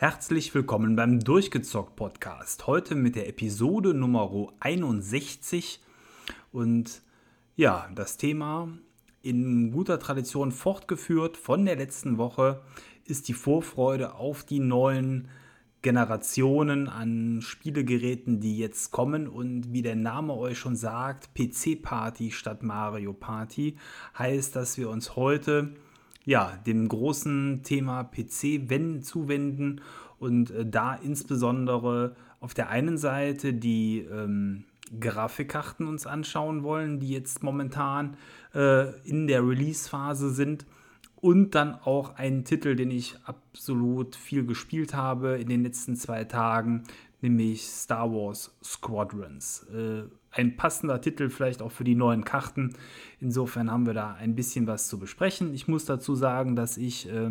Herzlich willkommen beim Durchgezockt Podcast. Heute mit der Episode Nummer 61 und ja, das Thema in guter Tradition fortgeführt von der letzten Woche ist die Vorfreude auf die neuen Generationen an Spielegeräten, die jetzt kommen. Und wie der Name euch schon sagt, PC-Party statt Mario Party, heißt, dass wir uns heute ja, dem großen Thema PC wenden, zuwenden und äh, da insbesondere auf der einen Seite die ähm, Grafikkarten uns anschauen wollen, die jetzt momentan äh, in der Release-Phase sind und dann auch einen Titel, den ich absolut viel gespielt habe in den letzten zwei Tagen, nämlich Star Wars Squadrons. Äh, ein passender Titel vielleicht auch für die neuen Karten. Insofern haben wir da ein bisschen was zu besprechen. Ich muss dazu sagen, dass ich äh,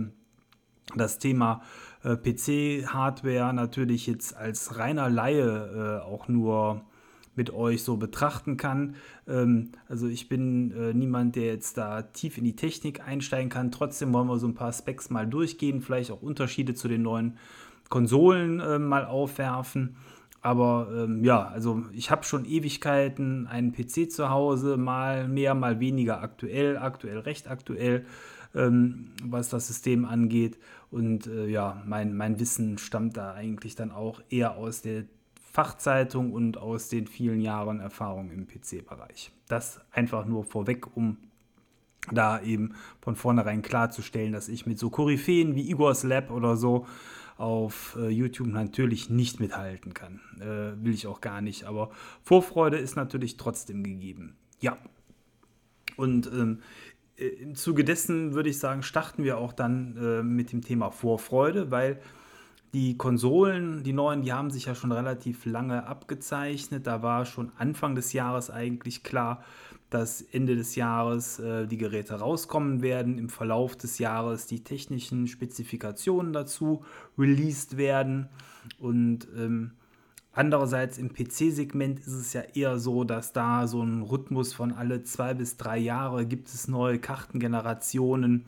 das Thema äh, PC-Hardware natürlich jetzt als reiner Laie äh, auch nur mit euch so betrachten kann. Ähm, also ich bin äh, niemand, der jetzt da tief in die Technik einsteigen kann. Trotzdem wollen wir so ein paar Specs mal durchgehen, vielleicht auch Unterschiede zu den neuen Konsolen äh, mal aufwerfen. Aber ähm, ja, also ich habe schon Ewigkeiten einen PC zu Hause, mal mehr, mal weniger aktuell, aktuell recht aktuell, ähm, was das System angeht. Und äh, ja, mein, mein Wissen stammt da eigentlich dann auch eher aus der Fachzeitung und aus den vielen Jahren Erfahrung im PC-Bereich. Das einfach nur vorweg, um da eben von vornherein klarzustellen, dass ich mit so Koryphäen wie Igor's Lab oder so auf äh, YouTube natürlich nicht mithalten kann. Äh, will ich auch gar nicht. Aber Vorfreude ist natürlich trotzdem gegeben. Ja. Und ähm, äh, im Zuge dessen würde ich sagen, starten wir auch dann äh, mit dem Thema Vorfreude, weil die Konsolen, die neuen, die haben sich ja schon relativ lange abgezeichnet. Da war schon Anfang des Jahres eigentlich klar, dass Ende des Jahres äh, die Geräte rauskommen werden. Im Verlauf des Jahres die technischen Spezifikationen dazu released werden. Und ähm, andererseits im PC-Segment ist es ja eher so, dass da so ein Rhythmus von alle zwei bis drei Jahre gibt es neue Kartengenerationen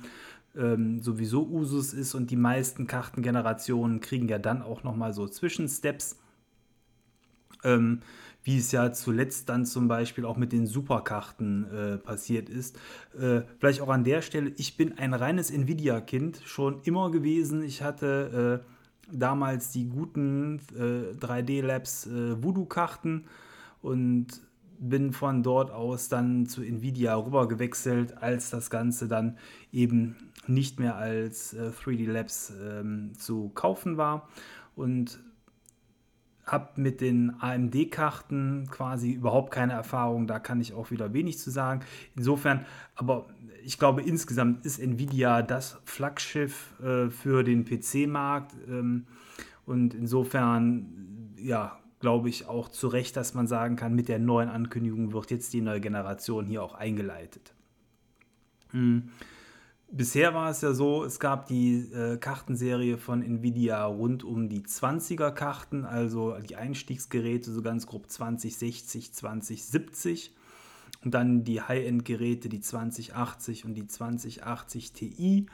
ähm, sowieso Usus ist und die meisten Kartengenerationen kriegen ja dann auch nochmal so Zwischensteps. Ähm, wie es ja zuletzt dann zum Beispiel auch mit den Superkarten äh, passiert ist. Äh, vielleicht auch an der Stelle, ich bin ein reines Nvidia-Kind schon immer gewesen. Ich hatte äh, damals die guten 3D äh, äh, Voodoo-Karten und bin von dort aus dann zu Nvidia rüber gewechselt, als das Ganze dann eben nicht mehr als äh, 3D Labs ähm, zu kaufen war und habe mit den AMD-Karten quasi überhaupt keine Erfahrung. Da kann ich auch wieder wenig zu sagen. Insofern, aber ich glaube, insgesamt ist Nvidia das Flaggschiff äh, für den PC-Markt. Ähm, und insofern, ja, glaube ich auch zu Recht, dass man sagen kann, mit der neuen Ankündigung wird jetzt die neue Generation hier auch eingeleitet. Mhm. Bisher war es ja so, es gab die äh, Kartenserie von Nvidia rund um die 20er Karten, also die Einstiegsgeräte, so ganz grob 2060, 2070. Und dann die High-End-Geräte, die 2080 und die 2080 Ti,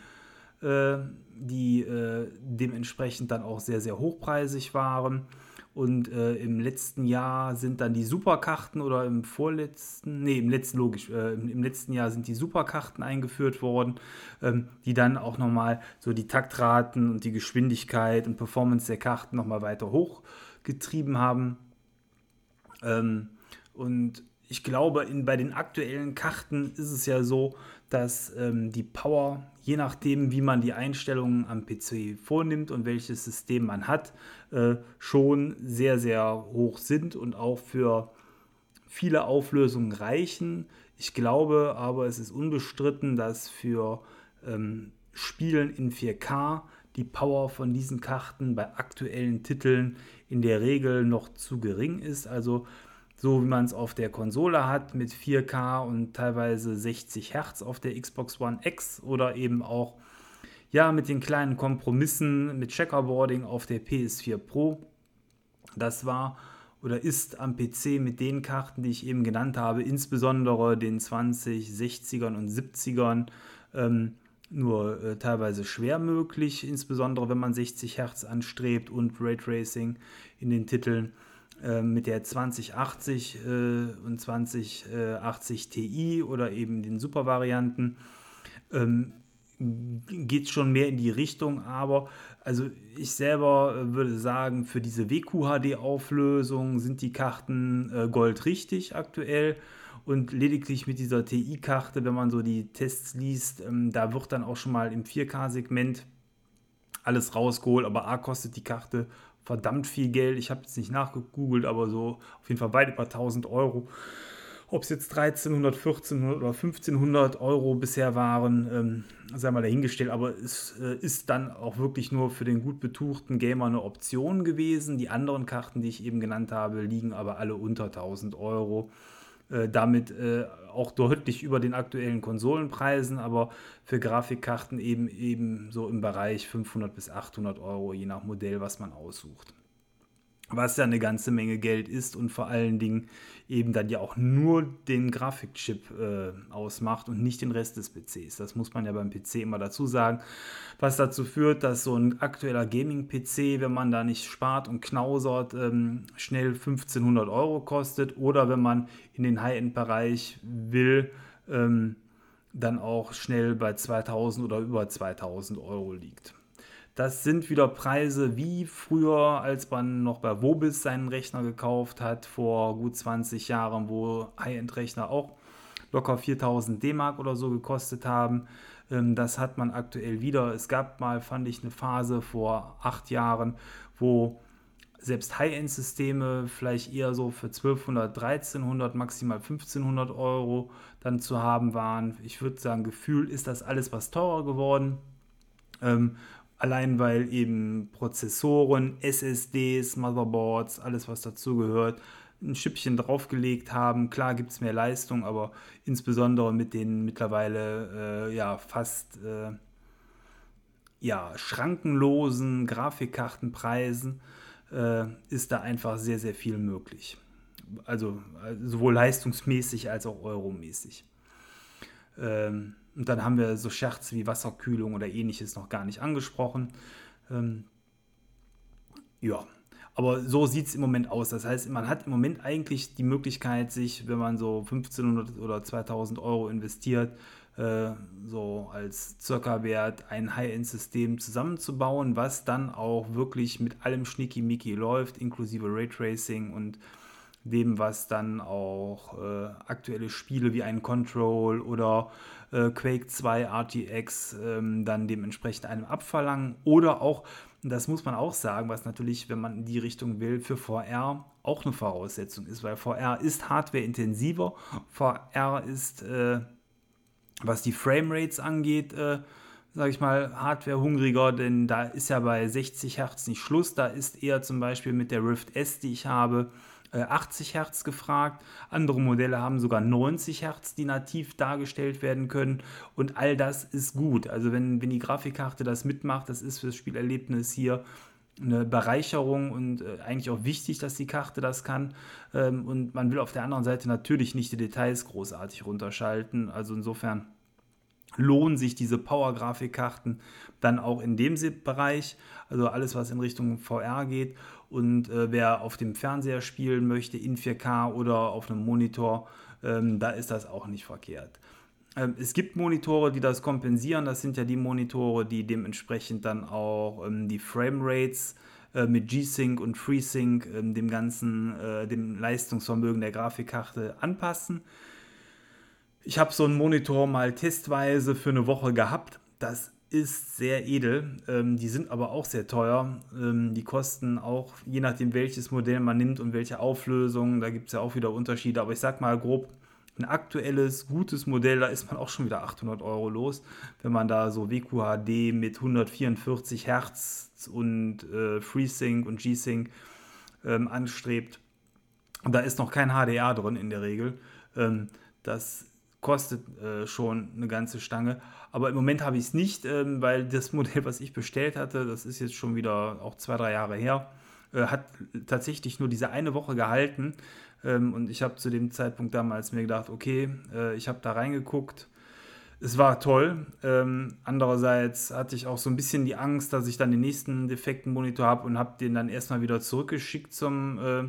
äh, die äh, dementsprechend dann auch sehr, sehr hochpreisig waren. Und äh, im letzten Jahr sind dann die Superkarten oder im vorletzten, nee, im letzten, logisch, äh, im, letzten Jahr sind die Superkarten eingeführt worden, ähm, die dann auch nochmal so die Taktraten und die Geschwindigkeit und Performance der Karten nochmal weiter hochgetrieben haben. Ähm, und ich glaube, in, bei den aktuellen Karten ist es ja so, dass ähm, die Power, je nachdem, wie man die Einstellungen am PC vornimmt und welches System man hat, äh, schon sehr, sehr hoch sind und auch für viele Auflösungen reichen. Ich glaube aber, es ist unbestritten, dass für ähm, Spielen in 4K die Power von diesen Karten bei aktuellen Titeln in der Regel noch zu gering ist. Also so wie man es auf der Konsole hat mit 4K und teilweise 60 Hertz auf der Xbox One X oder eben auch ja mit den kleinen Kompromissen mit Checkerboarding auf der PS4 Pro. Das war oder ist am PC mit den Karten, die ich eben genannt habe, insbesondere den 20, 60ern und 70ern, ähm, nur äh, teilweise schwer möglich, insbesondere wenn man 60 Hertz anstrebt und Raytracing in den Titeln. Äh, mit der 2080 äh, und 2080 Ti oder eben den Super-Varianten ähm, geht schon mehr in die Richtung, aber also ich selber äh, würde sagen, für diese WQHD-Auflösung sind die Karten äh, Gold richtig aktuell. Und lediglich mit dieser TI-Karte, wenn man so die Tests liest, ähm, da wird dann auch schon mal im 4K-Segment alles rausgeholt. Aber A kostet die Karte verdammt viel Geld. Ich habe jetzt nicht nachgegoogelt, aber so auf jeden Fall weit über 1000 Euro. Ob es jetzt 1300, 1400 oder 1500 Euro bisher waren, ähm, sei mal dahingestellt, aber es äh, ist dann auch wirklich nur für den gut betuchten Gamer eine Option gewesen. Die anderen Karten, die ich eben genannt habe, liegen aber alle unter 1000 Euro. Äh, damit äh, auch deutlich über den aktuellen Konsolenpreisen, aber für Grafikkarten eben, eben so im Bereich 500 bis 800 Euro, je nach Modell, was man aussucht was ja eine ganze Menge Geld ist und vor allen Dingen eben dann ja auch nur den Grafikchip äh, ausmacht und nicht den Rest des PCs. Das muss man ja beim PC immer dazu sagen, was dazu führt, dass so ein aktueller Gaming-PC, wenn man da nicht spart und knausert, ähm, schnell 1500 Euro kostet oder wenn man in den High-End-Bereich will, ähm, dann auch schnell bei 2000 oder über 2000 Euro liegt. Das sind wieder Preise wie früher, als man noch bei Wobis seinen Rechner gekauft hat, vor gut 20 Jahren, wo High-End-Rechner auch locker 4000 D-Mark oder so gekostet haben. Ähm, das hat man aktuell wieder. Es gab mal, fand ich, eine Phase vor acht Jahren, wo selbst High-End-Systeme vielleicht eher so für 1200, 1300, maximal 1500 Euro dann zu haben waren. Ich würde sagen, Gefühl ist das alles was teurer geworden. Ähm, Allein weil eben Prozessoren, SSDs, Motherboards, alles was dazugehört, ein Schippchen draufgelegt haben. Klar gibt es mehr Leistung, aber insbesondere mit den mittlerweile äh, ja fast äh, ja, schrankenlosen Grafikkartenpreisen äh, ist da einfach sehr, sehr viel möglich. Also, also sowohl leistungsmäßig als auch euromäßig. Ähm, und dann haben wir so Scherz wie Wasserkühlung oder ähnliches noch gar nicht angesprochen. Ähm, ja, aber so sieht es im Moment aus. Das heißt, man hat im Moment eigentlich die Möglichkeit, sich, wenn man so 1500 oder 2000 Euro investiert, äh, so als Circa-Wert ein High-End-System zusammenzubauen, was dann auch wirklich mit allem Schnicki-Micki läuft, inklusive Raytracing und dem, was dann auch äh, aktuelle Spiele wie ein Control oder äh, Quake 2 RTX ähm, dann dementsprechend einem abverlangen. Oder auch, das muss man auch sagen, was natürlich, wenn man in die Richtung will, für VR auch eine Voraussetzung ist, weil VR ist hardwareintensiver. VR ist, äh, was die Framerates angeht, äh, sage ich mal, hardwarehungriger, denn da ist ja bei 60 Hertz nicht Schluss. Da ist eher zum Beispiel mit der Rift S, die ich habe, 80 äh, Hertz gefragt. Andere Modelle haben sogar 90 Hertz, die nativ dargestellt werden können. Und all das ist gut. Also wenn, wenn die Grafikkarte das mitmacht, das ist für das Spielerlebnis hier eine Bereicherung und äh, eigentlich auch wichtig, dass die Karte das kann. Ähm, und man will auf der anderen Seite natürlich nicht die Details großartig runterschalten. Also insofern lohnen sich diese Power-Grafikkarten dann auch in dem Bereich, also alles, was in Richtung VR geht. Und äh, wer auf dem Fernseher spielen möchte, in 4K oder auf einem Monitor, ähm, da ist das auch nicht verkehrt. Ähm, es gibt Monitore, die das kompensieren. Das sind ja die Monitore, die dementsprechend dann auch ähm, die Framerates äh, mit G-Sync und FreeSync ähm, dem ganzen, äh, dem Leistungsvermögen der Grafikkarte anpassen. Ich habe so einen Monitor mal testweise für eine Woche gehabt. Das ist sehr edel. Ähm, die sind aber auch sehr teuer. Ähm, die kosten auch, je nachdem welches Modell man nimmt und welche Auflösung, da gibt es ja auch wieder Unterschiede. Aber ich sag mal grob, ein aktuelles, gutes Modell, da ist man auch schon wieder 800 Euro los, wenn man da so WQHD mit 144 Hertz und äh, FreeSync und G-Sync ähm, anstrebt. Da ist noch kein HDR drin in der Regel. Ähm, das kostet äh, schon eine ganze Stange. Aber im Moment habe ich es nicht, ähm, weil das Modell, was ich bestellt hatte, das ist jetzt schon wieder auch zwei, drei Jahre her, äh, hat tatsächlich nur diese eine Woche gehalten. Ähm, und ich habe zu dem Zeitpunkt damals mir gedacht, okay, äh, ich habe da reingeguckt. es war toll. Ähm, andererseits hatte ich auch so ein bisschen die Angst, dass ich dann den nächsten defekten Monitor habe und habe den dann erstmal wieder zurückgeschickt zum äh,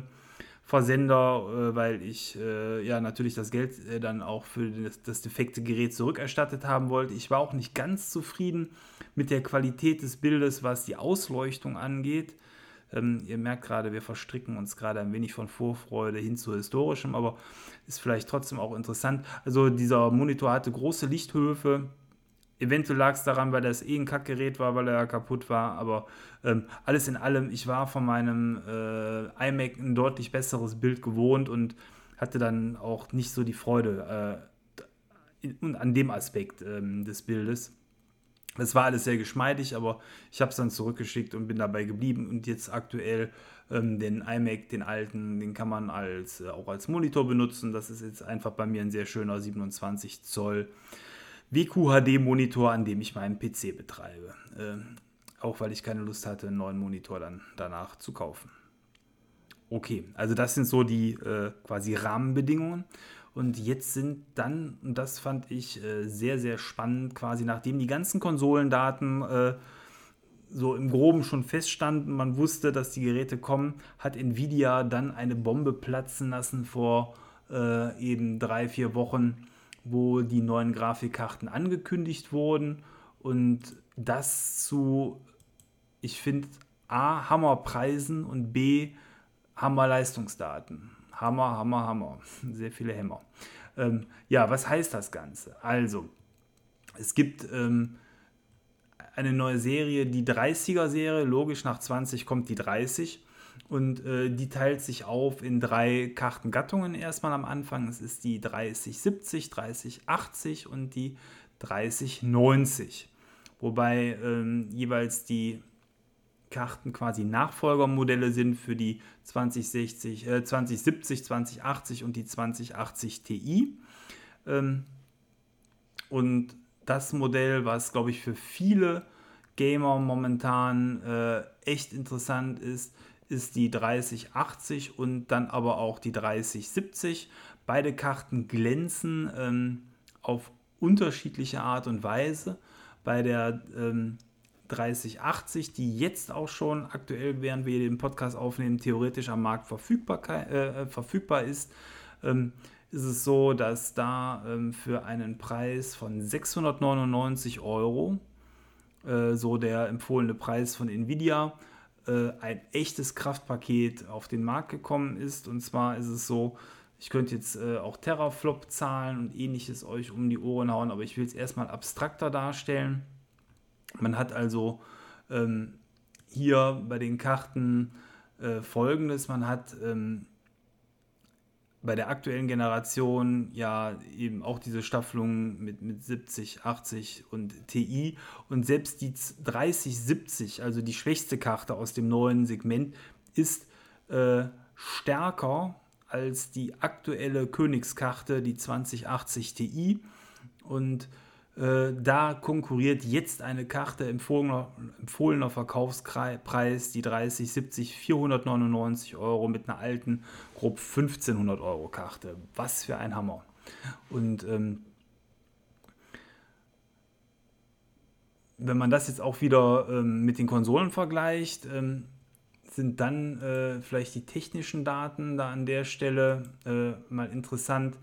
Versender, äh, weil ich äh, ja natürlich das Geld äh, dann auch für das, das, defekte Gerät zurückerstattet haben wollte. Ich war auch nicht ganz zufrieden mit der Qualität des Bildes, was die Ausleuchtung angeht. Ähm, ihr merkt gerade, wir verstricken uns gerade ein wenig von Vorfreude hin zu historischem, aber ist vielleicht trotzdem auch interessant. Also dieser Monitor hatte große Lichthöfe. Eventuell lag es daran, weil das eh ein Kackgerät war, weil er kaputt war, aber ähm, alles in allem, ich war von meinem äh, iMac ein deutlich besseres Bild gewohnt und hatte dann auch nicht so die Freude äh, an dem Aspekt ähm, des Bildes. Es war alles sehr geschmeidig, aber ich habe es dann zurückgeschickt und bin dabei geblieben. Und jetzt aktuell ähm, den iMac, den alten, den kann man als, äh, auch als Monitor benutzen. Das ist jetzt einfach bei mir ein sehr schöner 27 Zoll WQHD-Monitor, an dem ich meinen PC betreibe. Äh, auch weil ich keine Lust hatte, einen neuen Monitor dann danach zu kaufen. Okay, also das sind so die äh, quasi Rahmenbedingungen. Und jetzt sind dann, und das fand ich äh, sehr, sehr spannend, quasi nachdem die ganzen Konsolendaten äh, so im Groben schon feststanden, man wusste, dass die Geräte kommen, hat Nvidia dann eine Bombe platzen lassen vor äh, eben drei, vier Wochen, wo die neuen Grafikkarten angekündigt wurden. Und das zu, ich finde, A, Hammerpreisen und B, Hammerleistungsdaten. Hammer, Hammer, Hammer. Sehr viele Hämmer. Ähm, ja, was heißt das Ganze? Also, es gibt ähm, eine neue Serie, die 30er-Serie. Logisch, nach 20 kommt die 30. Und äh, die teilt sich auf in drei Kartengattungen erstmal am Anfang. Es ist die 3070, 3080 und die 3090. Wobei ähm, jeweils die Karten quasi Nachfolgermodelle sind für die 2060, äh, 2070, 2080 und die 2080 Ti. Ähm, und das Modell, was glaube ich für viele Gamer momentan äh, echt interessant ist, ist die 3080 und dann aber auch die 3070. Beide Karten glänzen ähm, auf unterschiedliche Art und Weise. Bei der ähm, 3080, die jetzt auch schon aktuell, während wir den Podcast aufnehmen, theoretisch am Markt verfügbar, äh, verfügbar ist, ähm, ist es so, dass da ähm, für einen Preis von 699 Euro, äh, so der empfohlene Preis von Nvidia, äh, ein echtes Kraftpaket auf den Markt gekommen ist. Und zwar ist es so, ich könnte jetzt äh, auch Teraflop-Zahlen und ähnliches euch um die Ohren hauen, aber ich will es erstmal abstrakter darstellen. Man hat also ähm, hier bei den Karten äh, folgendes: Man hat ähm, bei der aktuellen Generation ja eben auch diese Staffelung mit, mit 70, 80 und TI und selbst die 3070, also die schwächste Karte aus dem neuen Segment, ist äh, stärker als die aktuelle Königskarte, die 2080 Ti und äh, da konkurriert jetzt eine Karte empfohlener, empfohlener Verkaufspreis, die 30, 70, 499 Euro mit einer alten, grob 1500 Euro Karte. Was für ein Hammer. Und ähm, wenn man das jetzt auch wieder ähm, mit den Konsolen vergleicht, ähm, sind dann äh, vielleicht die technischen Daten da an der Stelle äh, mal interessant.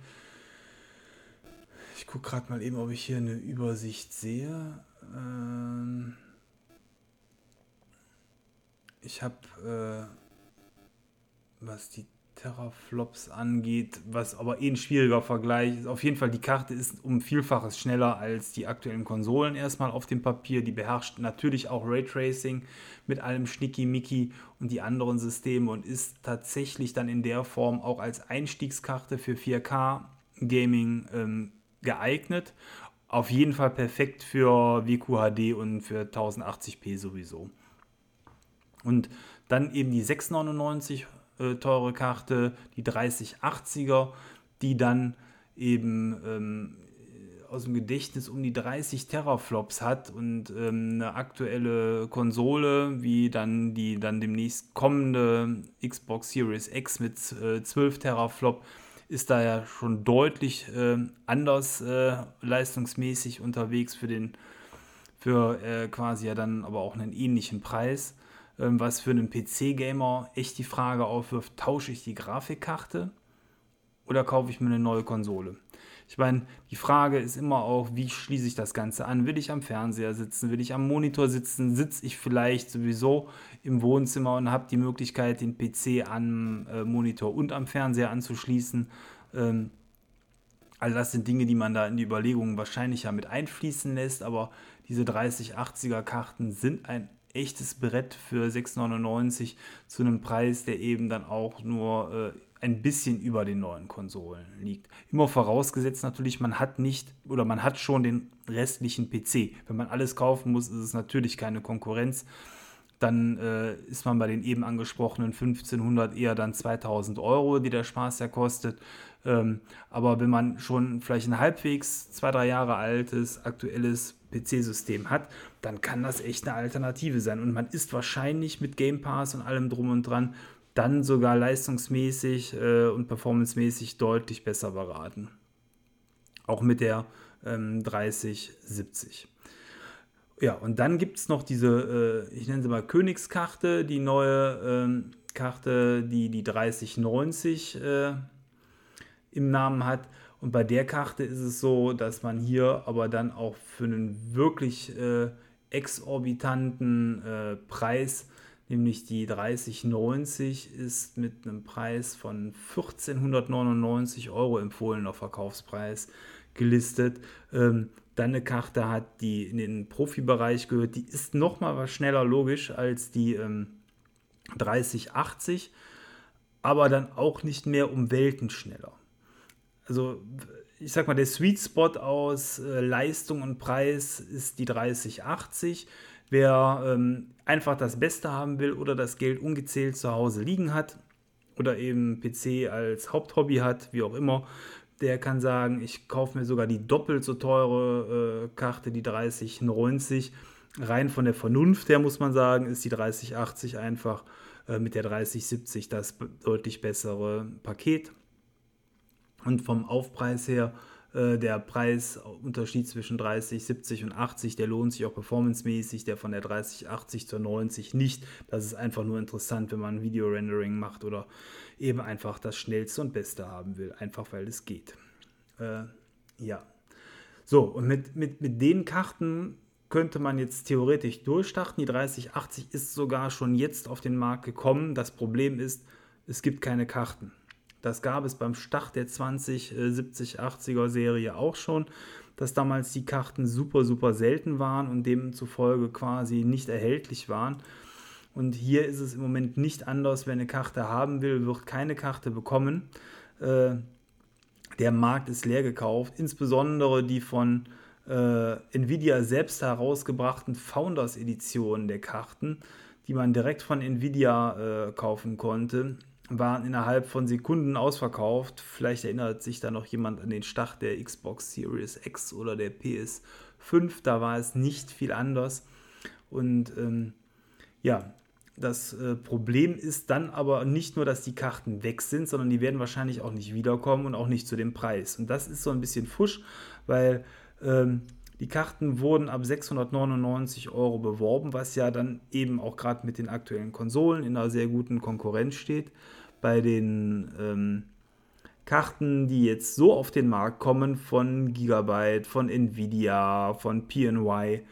Ich gucke gerade mal eben, ob ich hier eine Übersicht sehe. Ähm ich habe, äh, was die Terraflops angeht, was aber eh ein schwieriger Vergleich ist. Auf jeden Fall, die Karte ist um Vielfaches schneller als die aktuellen Konsolen erstmal auf dem Papier. Die beherrscht natürlich auch Raytracing mit allem Schnicki-Micki und die anderen Systeme und ist tatsächlich dann in der Form auch als Einstiegskarte für 4K-Gaming ähm, geeignet. Auf jeden Fall perfekt für WQHD und für 1080p sowieso. Und dann eben die 699 äh, teure Karte, die 3080er, die dann eben ähm, aus dem Gedächtnis um die 30 Teraflops hat und ähm, eine aktuelle Konsole, wie dann die dann demnächst kommende Xbox Series X mit äh, 12 Teraflop, ist da ja schon deutlich äh, anders äh, leistungsmäßig unterwegs für den, für äh, quasi ja dann aber auch einen ähnlichen Preis. Ähm, was für einen PC-Gamer echt die Frage aufwirft, tausche ich die Grafikkarte oder kaufe ich mir eine neue Konsole? Ich meine, die Frage ist immer auch, wie schließe ich das Ganze an? Will ich am Fernseher sitzen? Will ich am Monitor sitzen? Sitze ich vielleicht sowieso im Wohnzimmer und habe die Möglichkeit, den PC am äh, Monitor und am Fernseher anzuschließen? Ähm, also das sind Dinge, die man da in die Überlegungen wahrscheinlich ja mit einfließen lässt, aber diese 3080er Karten sind ein echtes Brett für 6,99 zu einem Preis, der eben dann auch nur äh, ein bisschen über den neuen Konsolen liegt. Immer vorausgesetzt natürlich, man hat nicht oder man hat schon den restlichen PC. Wenn man alles kaufen muss, ist es natürlich keine Konkurrenz. Dann äh, ist man bei den eben angesprochenen 1500 eher dann 2000 Euro, die der Spaß ja kostet. Ähm, aber wenn man schon vielleicht ein halbwegs zwei, drei Jahre altes, aktuelles PC-System hat, dann kann das echt eine Alternative sein. Und man ist wahrscheinlich mit Game Pass und allem drum und dran dann sogar leistungsmäßig äh, und performancemäßig deutlich besser beraten. Auch mit der ähm, 3070. Ja, und dann gibt es noch diese, äh, ich nenne sie mal Königskarte, die neue ähm, Karte, die die 3090 äh, im Namen hat. Und bei der Karte ist es so, dass man hier aber dann auch für einen wirklich äh, exorbitanten äh, Preis nämlich die 3090 ist mit einem Preis von 1499 Euro empfohlener Verkaufspreis gelistet. Ähm, dann eine Karte hat, die in den Profibereich gehört, die ist nochmal was schneller logisch als die ähm, 3080, aber dann auch nicht mehr um Welten schneller. Also ich sag mal, der Sweet Spot aus äh, Leistung und Preis ist die 3080. Wer ähm, einfach das Beste haben will oder das Geld ungezählt zu Hause liegen hat oder eben PC als Haupthobby hat, wie auch immer, der kann sagen, ich kaufe mir sogar die doppelt so teure äh, Karte, die 3090. Rein von der Vernunft her muss man sagen, ist die 3080 einfach äh, mit der 3070 das deutlich bessere Paket. Und vom Aufpreis her der Preisunterschied zwischen 30, 70 und 80, der lohnt sich auch performancemäßig, der von der 30, 80 zur 90 nicht. Das ist einfach nur interessant, wenn man Video-Rendering macht oder eben einfach das schnellste und beste haben will, einfach weil es geht. Äh, ja. So, und mit, mit, mit den Karten könnte man jetzt theoretisch durchstarten. Die 3080 ist sogar schon jetzt auf den Markt gekommen. Das Problem ist, es gibt keine Karten. Das gab es beim Start der 2070, 80er Serie auch schon, dass damals die Karten super, super selten waren und demzufolge quasi nicht erhältlich waren. Und hier ist es im Moment nicht anders. Wer eine Karte haben will, wird keine Karte bekommen. Äh, der Markt ist leer gekauft, insbesondere die von äh, Nvidia selbst herausgebrachten Founders Editionen der Karten, die man direkt von Nvidia äh, kaufen konnte waren innerhalb von Sekunden ausverkauft. Vielleicht erinnert sich da noch jemand an den Start der Xbox Series X oder der PS5. Da war es nicht viel anders. Und ähm, ja, das äh, Problem ist dann aber nicht nur, dass die Karten weg sind, sondern die werden wahrscheinlich auch nicht wiederkommen und auch nicht zu dem Preis. Und das ist so ein bisschen Fusch, weil ähm, die Karten wurden ab 699 Euro beworben, was ja dann eben auch gerade mit den aktuellen Konsolen in einer sehr guten Konkurrenz steht. Bei den ähm, Karten, die jetzt so auf den Markt kommen von Gigabyte, von Nvidia, von PNY,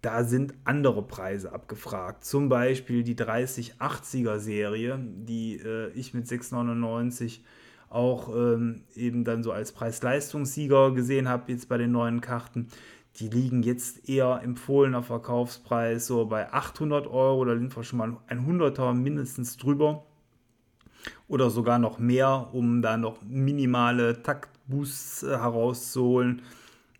da sind andere Preise abgefragt. Zum Beispiel die 3080er Serie, die äh, ich mit 699 auch ähm, eben dann so als Preis-Leistungssieger gesehen habe, jetzt bei den neuen Karten die liegen jetzt eher empfohlener Verkaufspreis so bei 800 Euro, da sind wir schon mal ein Hunderter mindestens drüber oder sogar noch mehr, um da noch minimale Taktboosts äh, herauszuholen,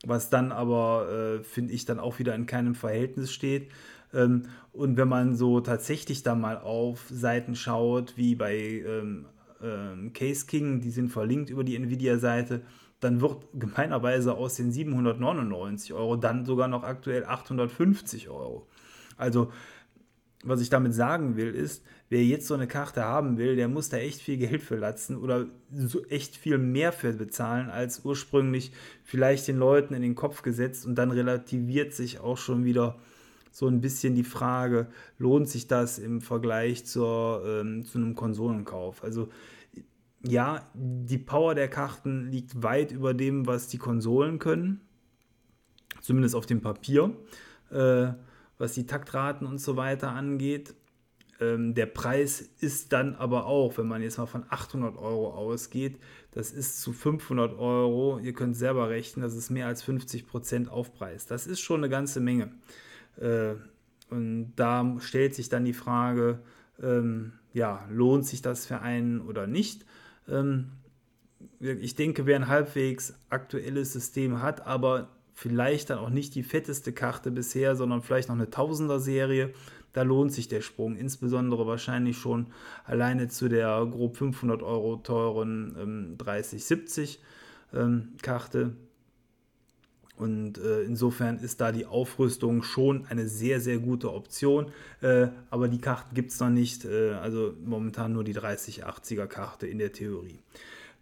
was dann aber, äh, finde ich, dann auch wieder in keinem Verhältnis steht. Ähm, und wenn man so tatsächlich da mal auf Seiten schaut, wie bei ähm, ähm, Case King, die sind verlinkt über die Nvidia-Seite, dann wird gemeinerweise aus den 799 Euro dann sogar noch aktuell 850 Euro. Also was ich damit sagen will, ist, wer jetzt so eine Karte haben will, der muss da echt viel Geld für latzen oder so echt viel mehr für bezahlen, als ursprünglich vielleicht den Leuten in den Kopf gesetzt. Und dann relativiert sich auch schon wieder so ein bisschen die Frage, lohnt sich das im Vergleich zur, ähm, zu einem Konsolenkauf? Also ja, die Power der Karten liegt weit über dem, was die Konsolen können, zumindest auf dem Papier. Äh, was die Taktraten und so weiter angeht. Ähm, der Preis ist dann aber auch, wenn man jetzt mal von 800 Euro ausgeht, das ist zu 500 Euro. Ihr könnt selber rechnen, das ist mehr als 50 Prozent Aufpreis. Das ist schon eine ganze Menge. Äh, und da stellt sich dann die Frage, ähm, ja, lohnt sich das für einen oder nicht? Ähm, ich denke, wer ein halbwegs aktuelles System hat, aber vielleicht dann auch nicht die fetteste Karte bisher, sondern vielleicht noch eine Tausender-Serie. Da lohnt sich der Sprung, insbesondere wahrscheinlich schon alleine zu der grob 500 Euro teuren ähm, 3070 ähm, Karte. Und äh, insofern ist da die Aufrüstung schon eine sehr, sehr gute Option. Äh, aber die Karten gibt es noch nicht. Äh, also momentan nur die 3080er Karte in der Theorie.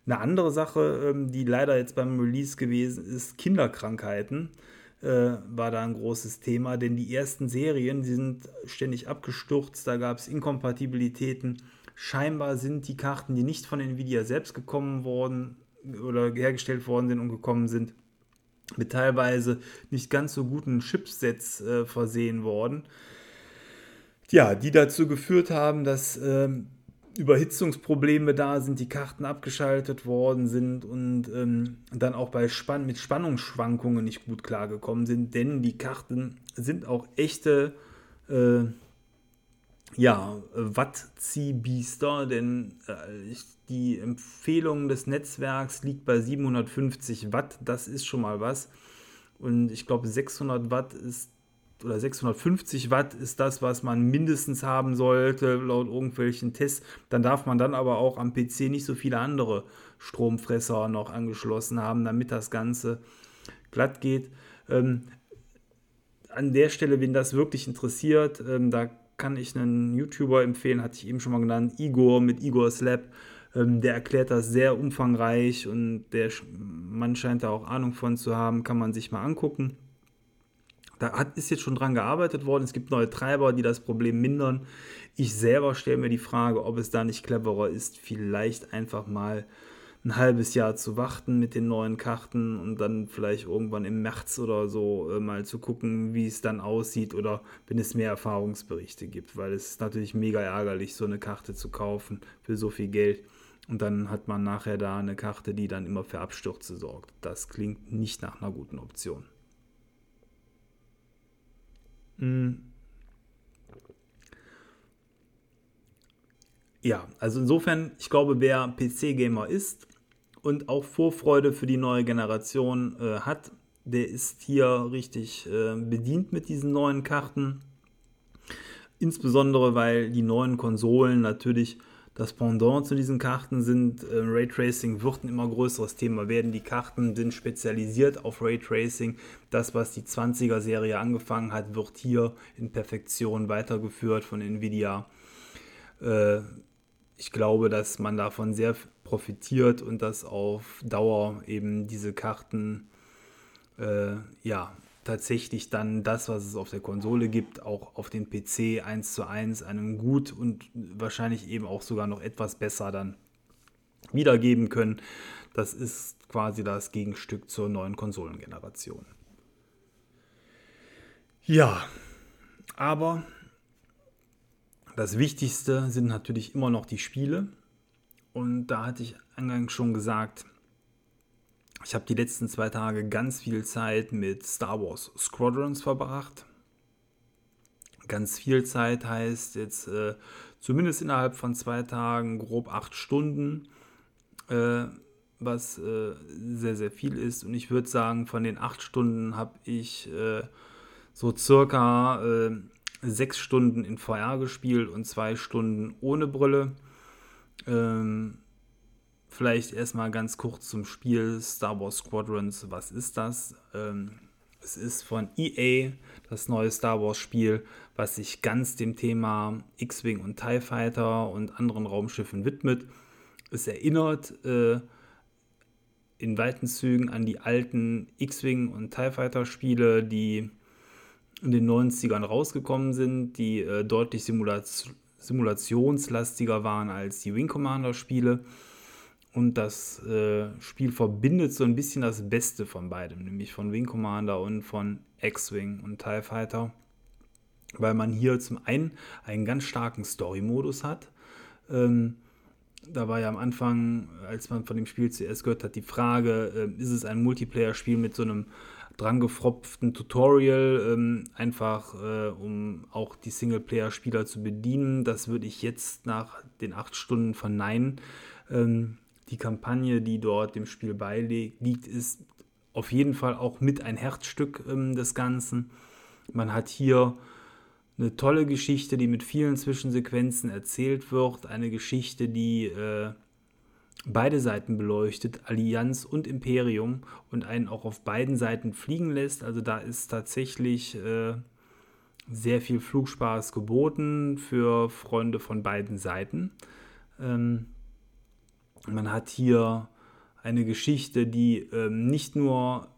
Eine andere Sache, ähm, die leider jetzt beim Release gewesen ist, Kinderkrankheiten äh, war da ein großes Thema, denn die ersten Serien, die sind ständig abgestürzt, da gab es Inkompatibilitäten. Scheinbar sind die Karten, die nicht von Nvidia selbst gekommen worden oder hergestellt worden sind und gekommen sind, mit teilweise nicht ganz so guten Chipsets äh, versehen worden. Ja, die dazu geführt haben, dass ähm, Überhitzungsprobleme da sind, die Karten abgeschaltet worden sind und ähm, dann auch bei Spann mit Spannungsschwankungen nicht gut klargekommen sind, denn die Karten sind auch echte äh, ja, Wattziehbiester, denn äh, die Empfehlung des Netzwerks liegt bei 750 Watt, das ist schon mal was. Und ich glaube, 600 Watt ist oder 650 Watt ist das, was man mindestens haben sollte, laut irgendwelchen Tests. Dann darf man dann aber auch am PC nicht so viele andere Stromfresser noch angeschlossen haben, damit das Ganze glatt geht. Ähm, an der Stelle, wenn das wirklich interessiert, ähm, da kann ich einen YouTuber empfehlen, hatte ich eben schon mal genannt, Igor mit Igor's Lab. Ähm, der erklärt das sehr umfangreich und der Mann scheint da auch Ahnung von zu haben, kann man sich mal angucken. Da hat, ist jetzt schon dran gearbeitet worden. Es gibt neue Treiber, die das Problem mindern. Ich selber stelle mir die Frage, ob es da nicht cleverer ist, vielleicht einfach mal ein halbes Jahr zu warten mit den neuen Karten und dann vielleicht irgendwann im März oder so äh, mal zu gucken, wie es dann aussieht oder wenn es mehr Erfahrungsberichte gibt, weil es ist natürlich mega ärgerlich, so eine Karte zu kaufen für so viel Geld und dann hat man nachher da eine Karte, die dann immer für Abstürze sorgt. Das klingt nicht nach einer guten Option. Hm. Ja, also insofern, ich glaube, wer PC-Gamer ist und auch Vorfreude für die neue Generation äh, hat, der ist hier richtig äh, bedient mit diesen neuen Karten. Insbesondere, weil die neuen Konsolen natürlich das Pendant zu diesen Karten sind. Äh, Raytracing wird ein immer größeres Thema werden. Die Karten sind spezialisiert auf Raytracing. Das, was die 20er-Serie angefangen hat, wird hier in Perfektion weitergeführt von Nvidia. Ich glaube, dass man davon sehr profitiert und dass auf Dauer eben diese Karten äh, ja, tatsächlich dann das, was es auf der Konsole gibt, auch auf den PC 1 zu 1 einem gut und wahrscheinlich eben auch sogar noch etwas besser dann wiedergeben können. Das ist quasi das Gegenstück zur neuen Konsolengeneration. Ja, aber das Wichtigste sind natürlich immer noch die Spiele. Und da hatte ich eingangs schon gesagt, ich habe die letzten zwei Tage ganz viel Zeit mit Star Wars Squadrons verbracht. Ganz viel Zeit heißt jetzt äh, zumindest innerhalb von zwei Tagen grob acht Stunden, äh, was äh, sehr, sehr viel ist. Und ich würde sagen, von den acht Stunden habe ich äh, so circa äh, sechs Stunden in VR gespielt und zwei Stunden ohne Brille. Ähm, Vielleicht erstmal ganz kurz zum Spiel Star Wars Squadrons. Was ist das? Ähm, Es ist von EA, das neue Star Wars Spiel, was sich ganz dem Thema X-Wing und TIE Fighter und anderen Raumschiffen widmet. Es erinnert äh, in weiten Zügen an die alten X-Wing und TIE Fighter Spiele, die in den 90ern rausgekommen sind, die äh, deutlich Simulation, simulationslastiger waren als die Wing Commander Spiele. Und das äh, Spiel verbindet so ein bisschen das Beste von beidem, nämlich von Wing Commander und von X-Wing und TIE Fighter. Weil man hier zum einen einen ganz starken Story-Modus hat. Ähm, da war ja am Anfang, als man von dem Spiel zuerst gehört hat, die Frage, äh, ist es ein Multiplayer-Spiel mit so einem drangefropften Tutorial, ähm, einfach äh, um auch die Singleplayer-Spieler zu bedienen. Das würde ich jetzt nach den acht Stunden verneinen. Ähm, die Kampagne, die dort dem Spiel beiliegt, ist auf jeden Fall auch mit ein Herzstück ähm, des Ganzen. Man hat hier eine tolle Geschichte, die mit vielen Zwischensequenzen erzählt wird. Eine Geschichte, die äh, beide Seiten beleuchtet, Allianz und Imperium, und einen auch auf beiden Seiten fliegen lässt. Also da ist tatsächlich äh, sehr viel Flugspaß geboten für Freunde von beiden Seiten. Ähm, man hat hier eine Geschichte, die ähm, nicht nur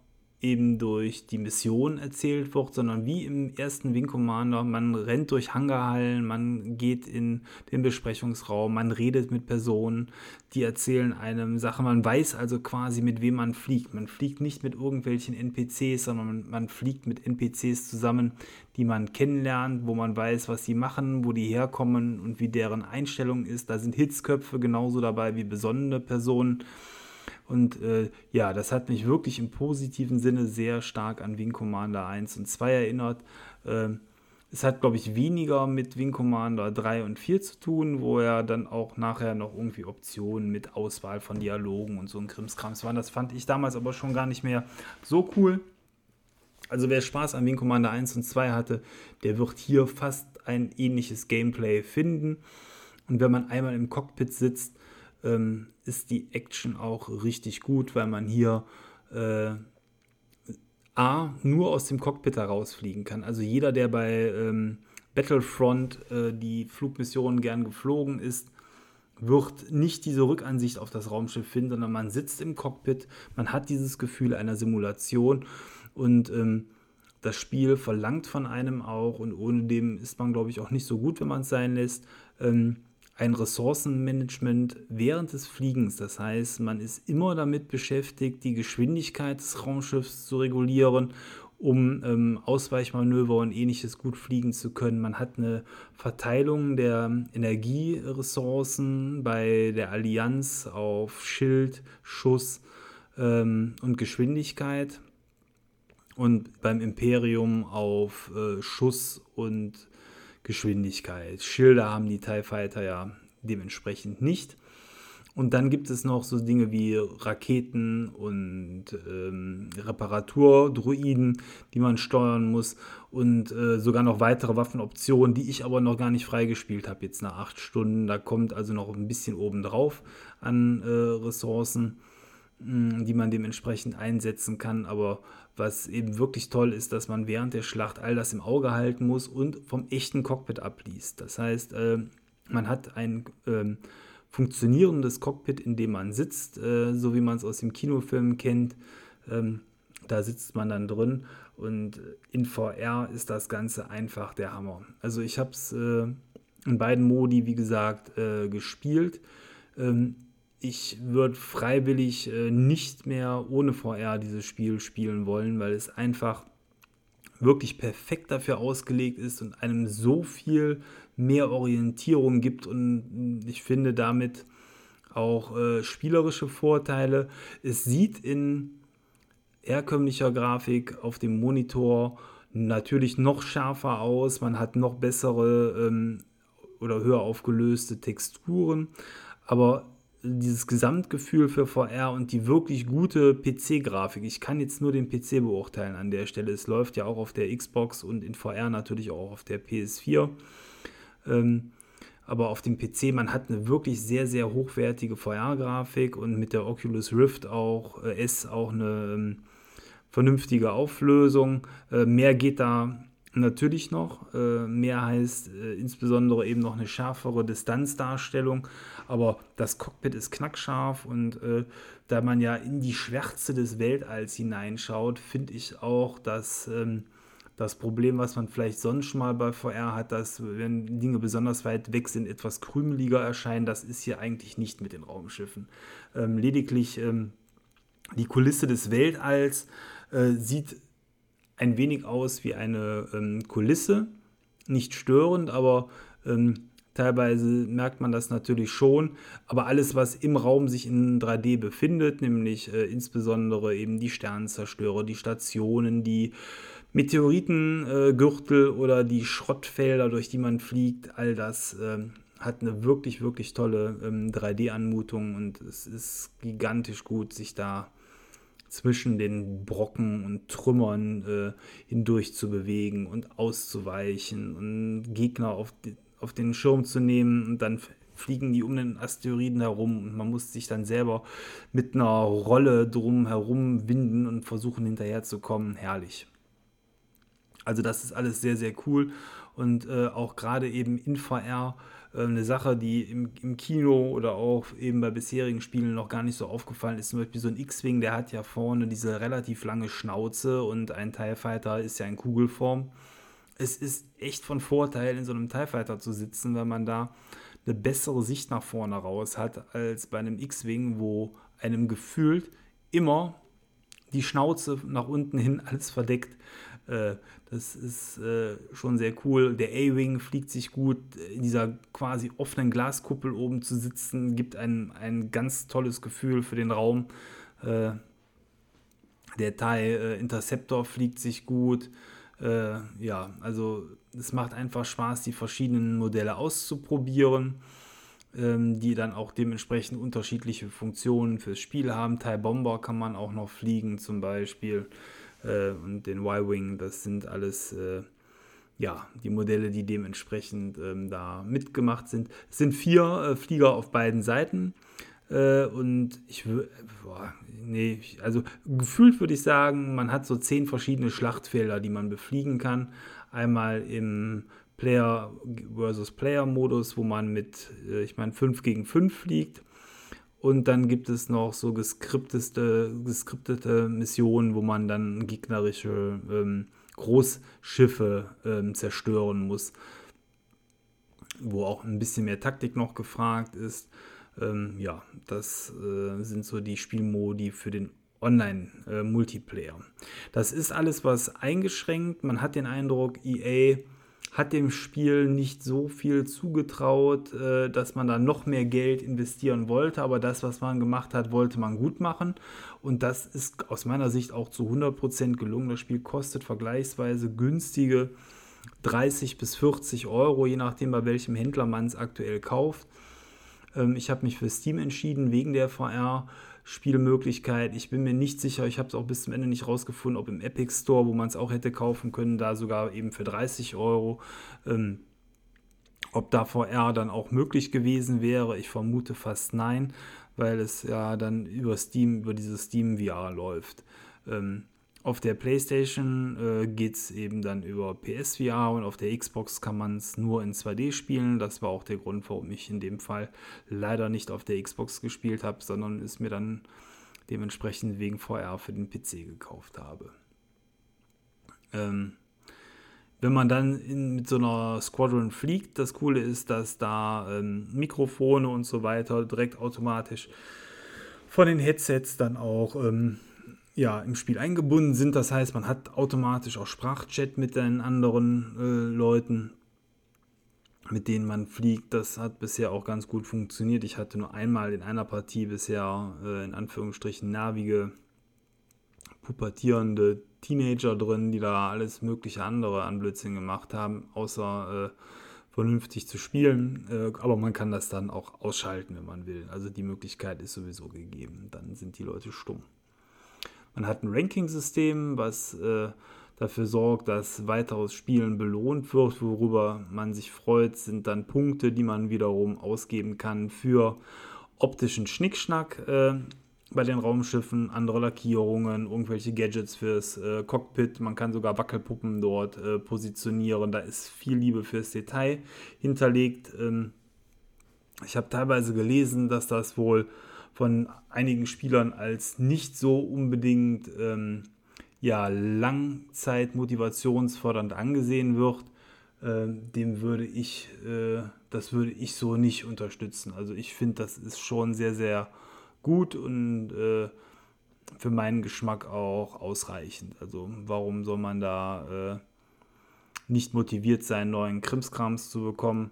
eben durch die Mission erzählt wird, sondern wie im ersten Wing Commander, man rennt durch Hangarhallen, man geht in den Besprechungsraum, man redet mit Personen, die erzählen einem Sachen, man weiß also quasi, mit wem man fliegt. Man fliegt nicht mit irgendwelchen NPCs, sondern man, man fliegt mit NPCs zusammen, die man kennenlernt, wo man weiß, was sie machen, wo die herkommen und wie deren Einstellung ist. Da sind Hitzköpfe genauso dabei wie besondere Personen. Und äh, ja, das hat mich wirklich im positiven Sinne sehr stark an Wing Commander 1 und 2 erinnert. Äh, es hat, glaube ich, weniger mit Wing Commander 3 und 4 zu tun, wo er dann auch nachher noch irgendwie Optionen mit Auswahl von Dialogen und so ein Krimskrams waren. Das fand ich damals aber schon gar nicht mehr so cool. Also wer Spaß an Wing Commander 1 und 2 hatte, der wird hier fast ein ähnliches Gameplay finden. Und wenn man einmal im Cockpit sitzt, ähm, ist die Action auch richtig gut, weil man hier äh, A, nur aus dem Cockpit herausfliegen kann. Also jeder, der bei ähm, Battlefront äh, die Flugmissionen gern geflogen ist, wird nicht diese Rückansicht auf das Raumschiff finden, sondern man sitzt im Cockpit, man hat dieses Gefühl einer Simulation und ähm, das Spiel verlangt von einem auch und ohne dem ist man, glaube ich, auch nicht so gut, wenn man es sein lässt. Ähm, ein Ressourcenmanagement während des Fliegens. Das heißt, man ist immer damit beschäftigt, die Geschwindigkeit des Raumschiffs zu regulieren, um ähm, Ausweichmanöver und ähnliches gut fliegen zu können. Man hat eine Verteilung der Energieressourcen bei der Allianz auf Schild, Schuss ähm, und Geschwindigkeit und beim Imperium auf äh, Schuss und Geschwindigkeit. Schilder haben die TIE Fighter ja dementsprechend nicht. Und dann gibt es noch so Dinge wie Raketen und ähm, Reparaturdruiden, die man steuern muss und äh, sogar noch weitere Waffenoptionen, die ich aber noch gar nicht freigespielt habe jetzt nach acht Stunden. Da kommt also noch ein bisschen obendrauf an äh, Ressourcen, die man dementsprechend einsetzen kann. Aber was eben wirklich toll ist, dass man während der Schlacht all das im Auge halten muss und vom echten Cockpit abliest. Das heißt, äh, man hat ein äh, funktionierendes Cockpit, in dem man sitzt, äh, so wie man es aus dem Kinofilm kennt. Ähm, da sitzt man dann drin und in VR ist das Ganze einfach der Hammer. Also ich habe es äh, in beiden Modi, wie gesagt, äh, gespielt. Ich würde freiwillig äh, nicht mehr ohne VR dieses Spiel spielen wollen, weil es einfach wirklich perfekt dafür ausgelegt ist und einem so viel mehr Orientierung gibt und ich finde damit auch äh, spielerische Vorteile. Es sieht in herkömmlicher Grafik auf dem Monitor natürlich noch schärfer aus, man hat noch bessere ähm, oder höher aufgelöste Texturen, aber dieses Gesamtgefühl für VR und die wirklich gute PC-Grafik. Ich kann jetzt nur den PC beurteilen an der Stelle. Es läuft ja auch auf der Xbox und in VR natürlich auch auf der PS4. Ähm, aber auf dem PC, man hat eine wirklich sehr, sehr hochwertige VR-Grafik und mit der Oculus Rift auch, äh, S auch eine ähm, vernünftige Auflösung. Äh, mehr geht da natürlich noch. Äh, mehr heißt äh, insbesondere eben noch eine schärfere Distanzdarstellung. Aber das Cockpit ist knackscharf und äh, da man ja in die Schwärze des Weltalls hineinschaut, finde ich auch, dass ähm, das Problem, was man vielleicht sonst mal bei VR hat, dass wenn Dinge besonders weit weg sind, etwas krümeliger erscheinen, das ist hier eigentlich nicht mit den Raumschiffen. Ähm, lediglich ähm, die Kulisse des Weltalls sieht ein wenig aus wie eine ähm, Kulisse. Nicht störend, aber ähm, teilweise merkt man das natürlich schon. Aber alles, was im Raum sich in 3D befindet, nämlich äh, insbesondere eben die Sternenzerstörer, die Stationen, die Meteoritengürtel oder die Schrottfelder, durch die man fliegt, all das äh, hat eine wirklich, wirklich tolle ähm, 3D-Anmutung und es ist gigantisch gut, sich da zwischen den Brocken und Trümmern äh, hindurch zu bewegen und auszuweichen und Gegner auf, die, auf den Schirm zu nehmen und dann fliegen die um den Asteroiden herum und man muss sich dann selber mit einer Rolle drum herum winden und versuchen hinterherzukommen. Herrlich. Also das ist alles sehr, sehr cool und äh, auch gerade eben in VR eine Sache, die im, im, Kino oder auch eben bei bisherigen Spielen noch gar nicht so aufgefallen ist. Zum Beispiel so ein X-Wing, der hat ja vorne diese relativ lange Schnauze und ein TIE Fighter ist ja in Kugelform. Es ist echt von Vorteil, in so einem TIE Fighter zu sitzen, wenn man da eine bessere Sicht nach vorne raus hat, als bei einem X-Wing, wo einem gefühlt immer die Schnauze nach unten hin alles verdeckt. Äh, das ist äh, schon sehr cool. Der A-Wing fliegt sich gut. In dieser quasi offenen Glaskuppel oben zu sitzen, gibt ein, ein ganz tolles Gefühl für den Raum. Äh, der TIE Interceptor fliegt sich gut. ja, also es macht einfach Spaß, die verschiedenen Modelle auszuprobieren ähm, die dann auch dementsprechend unterschiedliche Funktionen fürs Spiel haben. TIE Bomber kann man auch noch fliegen zum Beispiel äh, und den Y-Wing, das sind alles äh, ja, die Modelle, die dementsprechend ähm, da mitgemacht sind. Es sind vier äh, Flieger auf beiden Seiten. Äh, und ich würde, nee, also gefühlt würde ich sagen, man hat so zehn verschiedene Schlachtfelder, die man befliegen kann. Einmal im Player versus Player Modus, wo man mit, äh, ich meine, 5 gegen 5 fliegt. Und dann gibt es noch so geskriptete, geskriptete Missionen, wo man dann gegnerische ähm, Großschiffe ähm, zerstören muss. Wo auch ein bisschen mehr Taktik noch gefragt ist. Ähm, ja, das äh, sind so die Spielmodi für den Online-Multiplayer. Äh, das ist alles was eingeschränkt. Man hat den Eindruck, EA hat dem Spiel nicht so viel zugetraut, äh, dass man da noch mehr Geld investieren wollte. Aber das, was man gemacht hat, wollte man gut machen. Und das ist aus meiner Sicht auch zu 100% gelungen. Das Spiel kostet vergleichsweise günstige 30 bis 40 Euro, je nachdem, bei welchem Händler man es aktuell kauft. Ähm, ich habe mich für Steam entschieden, wegen der VR. Spielmöglichkeit. Ich bin mir nicht sicher, ich habe es auch bis zum Ende nicht rausgefunden, ob im Epic Store, wo man es auch hätte kaufen können, da sogar eben für 30 Euro, ähm, ob da VR dann auch möglich gewesen wäre. Ich vermute fast nein, weil es ja dann über Steam, über dieses Steam VR läuft. Ähm, auf der PlayStation äh, geht es eben dann über PSVR und auf der Xbox kann man es nur in 2D spielen. Das war auch der Grund, warum ich in dem Fall leider nicht auf der Xbox gespielt habe, sondern es mir dann dementsprechend wegen VR für den PC gekauft habe. Ähm, wenn man dann in, mit so einer Squadron fliegt, das Coole ist, dass da ähm, Mikrofone und so weiter direkt automatisch von den Headsets dann auch ähm, ja, im Spiel eingebunden sind. Das heißt, man hat automatisch auch Sprachchat mit den anderen äh, Leuten, mit denen man fliegt. Das hat bisher auch ganz gut funktioniert. Ich hatte nur einmal in einer Partie bisher äh, in Anführungsstrichen nervige, pubertierende Teenager drin, die da alles mögliche andere an Blödsinn gemacht haben, außer äh, vernünftig zu spielen. Äh, aber man kann das dann auch ausschalten, wenn man will. Also die Möglichkeit ist sowieso gegeben. Dann sind die Leute stumm. Man hat ein Ranking-System, was äh, dafür sorgt, dass weiteres Spielen belohnt wird, worüber man sich freut, sind dann Punkte, die man wiederum ausgeben kann für optischen Schnickschnack. Äh, bei den Raumschiffen, andere Lackierungen, irgendwelche Gadgets fürs äh, Cockpit. Man kann sogar Wackelpuppen dort äh, positionieren. Da ist viel Liebe fürs Detail hinterlegt. Ähm, ich habe teilweise gelesen, dass das wohl von einigen Spielern als nicht so unbedingt ähm, ja, langzeitmotivationsfördernd angesehen wird. Ähm, dem würde ich, äh, das würde ich so nicht unterstützen. Also ich finde, das ist schon sehr, sehr gut und äh, für meinen Geschmack auch ausreichend. Also warum soll man da äh, nicht motiviert sein, neuen Krimskrams zu bekommen?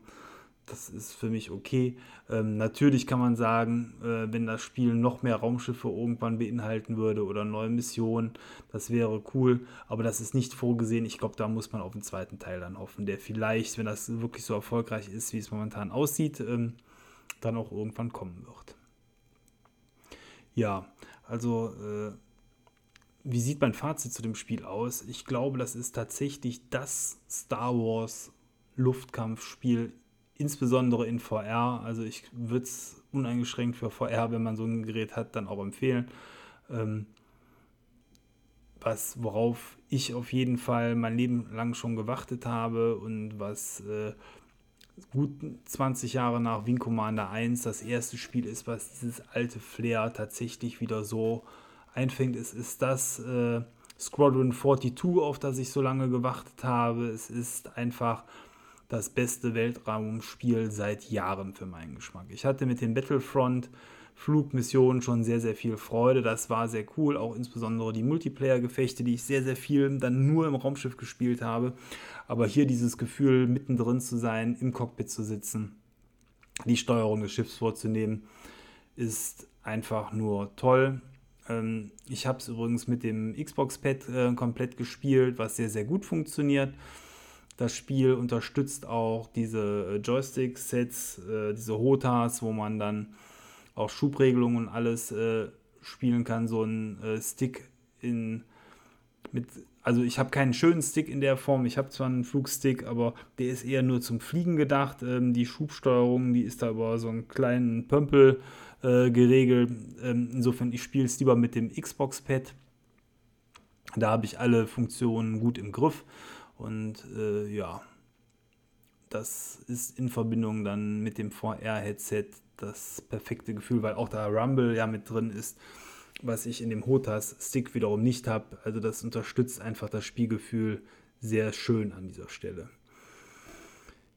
Das ist für mich okay. Ähm, natürlich kann man sagen, äh, wenn das Spiel noch mehr Raumschiffe irgendwann beinhalten würde oder neue Missionen, das wäre cool, aber das ist nicht vorgesehen. Ich glaube, da muss man auf den zweiten Teil dann hoffen, der vielleicht, wenn das wirklich so erfolgreich ist, wie es momentan aussieht, ähm, dann auch irgendwann kommen wird. Ja, also äh, wie sieht mein Fazit zu dem Spiel aus? Ich glaube, das ist tatsächlich das Star Wars Luftkampfspiel, insbesondere in VR. Also ich würde es uneingeschränkt für VR, wenn man so ein Gerät hat, dann auch empfehlen. Ähm, was, worauf ich auf jeden Fall mein Leben lang schon gewartet habe und was äh, gut 20 Jahre nach Wing Commander 1 das erste Spiel ist, was dieses alte Flair tatsächlich wieder so einfängt. Es ist das äh, Squadron 42, auf das ich so lange gewartet habe. Es ist einfach das beste Weltraumspiel seit Jahren für meinen Geschmack. Ich hatte mit den Battlefront Flugmissionen schon sehr, sehr viel Freude. Das war sehr cool, auch insbesondere die Multiplayer-Gefechte, die ich sehr, sehr viel dann nur im Raumschiff gespielt habe. Aber hier dieses Gefühl, mittendrin zu sein, im Cockpit zu sitzen, die Steuerung des Schiffs vorzunehmen, ist einfach nur toll. Ähm, ich habe es übrigens mit dem Xbox-Pad äh, komplett gespielt, was sehr, sehr gut funktioniert. Das Spiel unterstützt auch diese äh, Joystick-Sets, äh, diese Hotas, wo man dann auch Schubregelungen und alles äh, spielen kann. So ein äh, Stick in mit, also ich habe keinen schönen Stick in der Form. Ich habe zwar einen Flugstick, aber der ist eher nur zum Fliegen gedacht. Ähm, die Schubsteuerung, die ist da über so einen kleinen Pömpel äh, geregelt. Ähm, insofern, ich spiele es lieber mit dem Xbox-Pad. Da habe ich alle Funktionen gut im Griff. Und äh, ja, das ist in Verbindung dann mit dem VR-Headset das perfekte Gefühl, weil auch da Rumble ja mit drin ist, was ich in dem Hotas-Stick wiederum nicht habe. Also das unterstützt einfach das Spielgefühl sehr schön an dieser Stelle.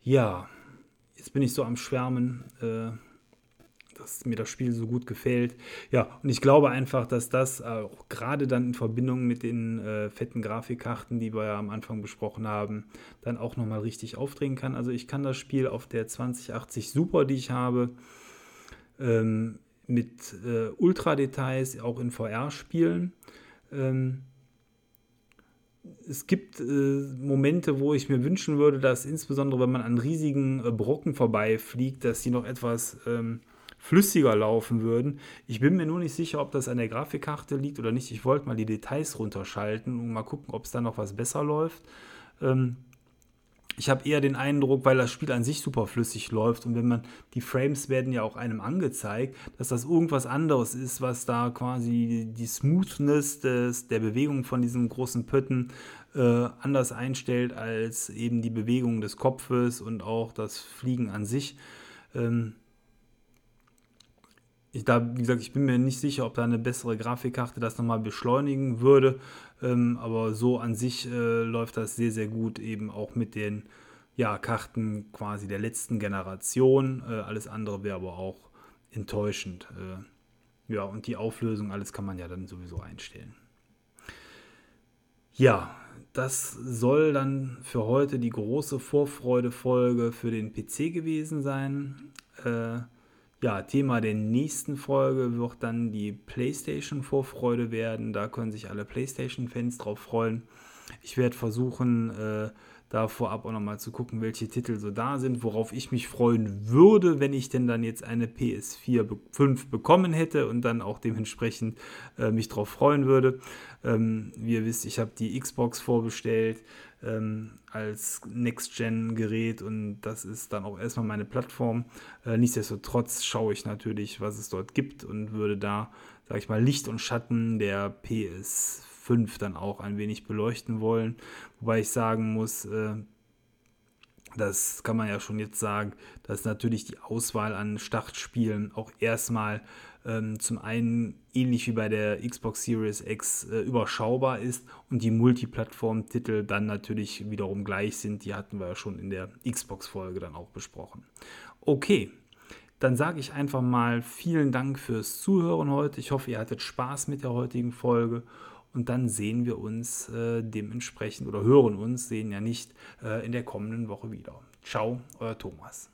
Ja, jetzt bin ich so am Schwärmen. Äh, dass mir das Spiel so gut gefällt. Ja, und ich glaube einfach, dass das auch gerade dann in Verbindung mit den äh, fetten Grafikkarten, die wir ja am Anfang besprochen haben, dann auch nochmal richtig aufdrehen kann. Also ich kann das Spiel auf der 2080 Super, die ich habe, ähm, mit äh, Ultra-Details auch in VR spielen. Ähm, es gibt äh, Momente, wo ich mir wünschen würde, dass insbesondere wenn man an riesigen äh, Brocken vorbeifliegt, dass sie noch etwas ähm, flüssiger laufen würden. Ich bin mir nur nicht sicher, ob das an der Grafikkarte liegt oder nicht. Ich wollte mal die Details runterschalten und mal gucken, ob es da noch was besser läuft. Ähm, ich habe eher den Eindruck, weil das Spiel an sich super flüssig läuft und wenn man, die Frames werden ja auch einem angezeigt, dass das irgendwas anderes ist, was da quasi die Smoothness des, der Bewegung von diesen großen Pötten äh, anders einstellt als eben die Bewegung des Kopfes und auch das Fliegen an sich. Ähm, ich, da, wie gesagt, ich bin mir nicht sicher, ob da eine bessere Grafikkarte das nochmal beschleunigen würde. Ähm, aber so an sich äh, läuft das sehr, sehr gut, eben auch mit den ja, Karten quasi der letzten Generation. Äh, alles andere wäre aber auch enttäuschend. Äh, ja, und die Auflösung, alles kann man ja dann sowieso einstellen. Ja, das soll dann für heute die große Vorfreude-Folge für den PC gewesen sein. Äh, ja, Thema der nächsten Folge wird dann die PlayStation-Vorfreude werden. Da können sich alle PlayStation-Fans drauf freuen. Ich werde versuchen, äh, da vorab auch nochmal zu gucken, welche Titel so da sind, worauf ich mich freuen würde, wenn ich denn dann jetzt eine PS4 5 bekommen hätte und dann auch dementsprechend äh, mich drauf freuen würde. Ähm, wie ihr wisst, ich habe die Xbox vorbestellt ähm, als Next-Gen-Gerät und das ist dann auch erstmal meine Plattform. Äh, nichtsdestotrotz schaue ich natürlich, was es dort gibt und würde da sag ich mal, Licht und Schatten der PS5 dann auch ein wenig beleuchten wollen. Wobei ich sagen muss, äh, das kann man ja schon jetzt sagen, dass natürlich die Auswahl an Startspielen auch erstmal ähm, zum einen ähnlich wie bei der Xbox Series X äh, überschaubar ist und die Multiplattform-Titel dann natürlich wiederum gleich sind. Die hatten wir ja schon in der Xbox-Folge dann auch besprochen. Okay, dann sage ich einfach mal vielen Dank fürs Zuhören heute. Ich hoffe, ihr hattet Spaß mit der heutigen Folge. Und dann sehen wir uns äh, dementsprechend oder hören uns, sehen ja nicht, äh, in der kommenden Woche wieder. Ciao, euer Thomas.